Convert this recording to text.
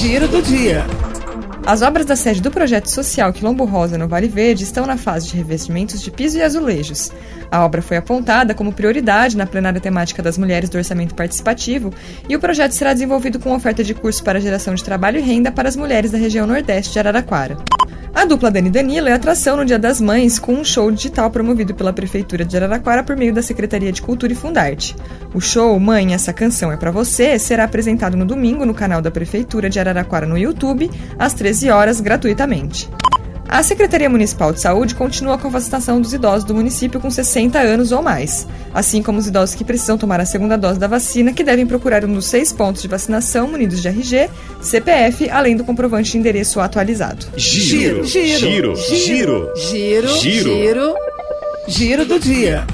Giro do dia. As obras da sede do projeto social Quilombo Rosa no Vale Verde estão na fase de revestimentos de piso e azulejos. A obra foi apontada como prioridade na plenária temática das mulheres do orçamento participativo e o projeto será desenvolvido com oferta de curso para geração de trabalho e renda para as mulheres da região nordeste de Araraquara. A dupla Dani Danilo é atração no Dia das Mães com um show digital promovido pela Prefeitura de Araraquara por meio da Secretaria de Cultura e Fundarte. O show Mãe, essa canção é para você será apresentado no domingo no canal da Prefeitura de Araraquara no YouTube, às 13 horas, gratuitamente. A Secretaria Municipal de Saúde continua com a vacinação dos idosos do município com 60 anos ou mais, assim como os idosos que precisam tomar a segunda dose da vacina, que devem procurar um dos seis pontos de vacinação munidos de RG, CPF, além do comprovante de endereço atualizado. Giro, giro, giro, giro, giro, giro, giro do dia.